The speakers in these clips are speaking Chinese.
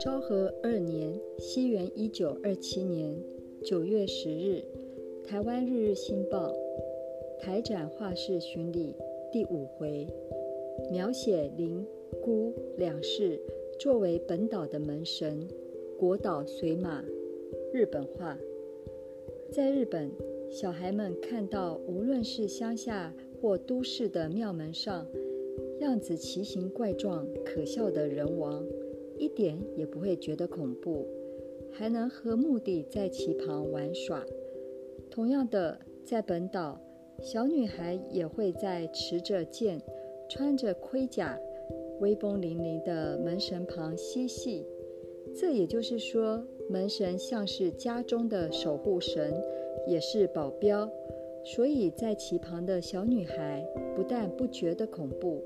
昭和二年（西元一九二七年）九月十日，台湾日日新报台展画室巡礼第五回，描写林、姑两世作为本岛的门神，国岛水马，日本画。在日本，小孩们看到无论是乡下或都市的庙门上，样子奇形怪状、可笑的人王。一点也不会觉得恐怖，还能和墓地在其旁玩耍。同样的，在本岛，小女孩也会在持着剑、穿着盔甲、威风凛凛的门神旁嬉戏。这也就是说，门神像是家中的守护神，也是保镖，所以在其旁的小女孩不但不觉得恐怖，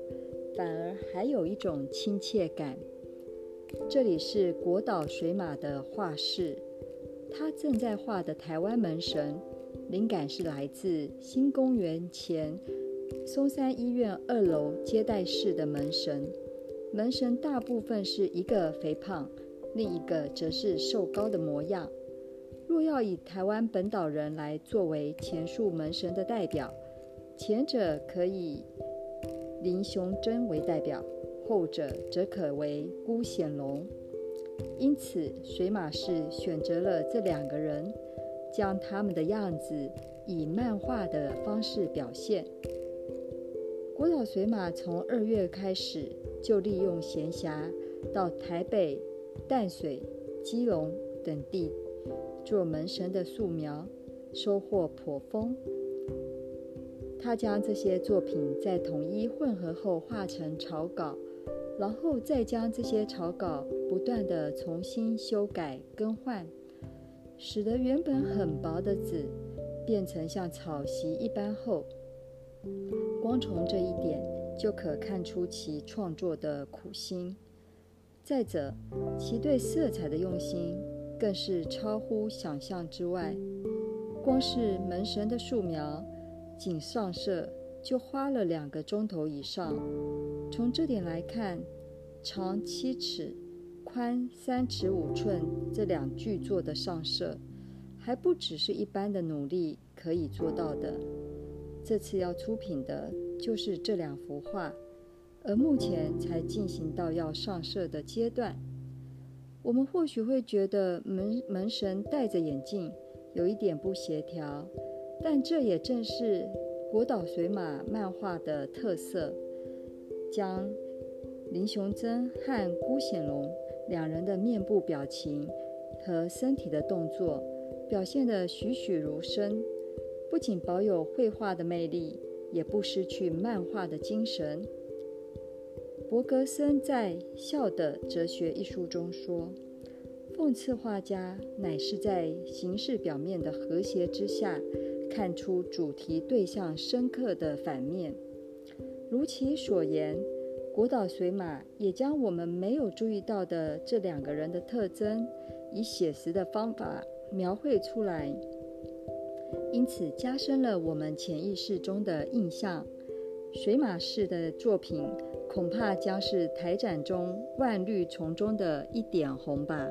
反而还有一种亲切感。这里是国岛水马的画室，他正在画的台湾门神，灵感是来自新公园前松山医院二楼接待室的门神。门神大部分是一个肥胖，另一个则是瘦高的模样。若要以台湾本岛人来作为前述门神的代表，前者可以林雄贞为代表。后者则可为孤显龙，因此水马氏选择了这两个人，将他们的样子以漫画的方式表现。国岛水马从二月开始就利用闲暇到台北、淡水、基隆等地做门神的素描，收获颇丰。他将这些作品在统一混合后画成草稿。然后再将这些草稿不断的重新修改更换，使得原本很薄的纸变成像草席一般厚。光从这一点就可看出其创作的苦心。再者，其对色彩的用心更是超乎想象之外。光是门神的素描，仅上色。就花了两个钟头以上。从这点来看，长七尺、宽三尺五寸这两巨作的上色，还不只是一般的努力可以做到的。这次要出品的就是这两幅画，而目前才进行到要上色的阶段。我们或许会觉得门门神戴着眼镜有一点不协调，但这也正是。国岛水马漫画的特色，将林雄真和辜显龙两人的面部表情和身体的动作表现得栩栩如生，不仅保有绘画的魅力，也不失去漫画的精神。伯格森在《笑的哲学》一书中说：“讽刺画家乃是在形式表面的和谐之下。”看出主题对象深刻的反面，如其所言，国岛水马也将我们没有注意到的这两个人的特征，以写实的方法描绘出来，因此加深了我们潜意识中的印象。水马式的作品，恐怕将是台展中万绿丛中的一点红吧。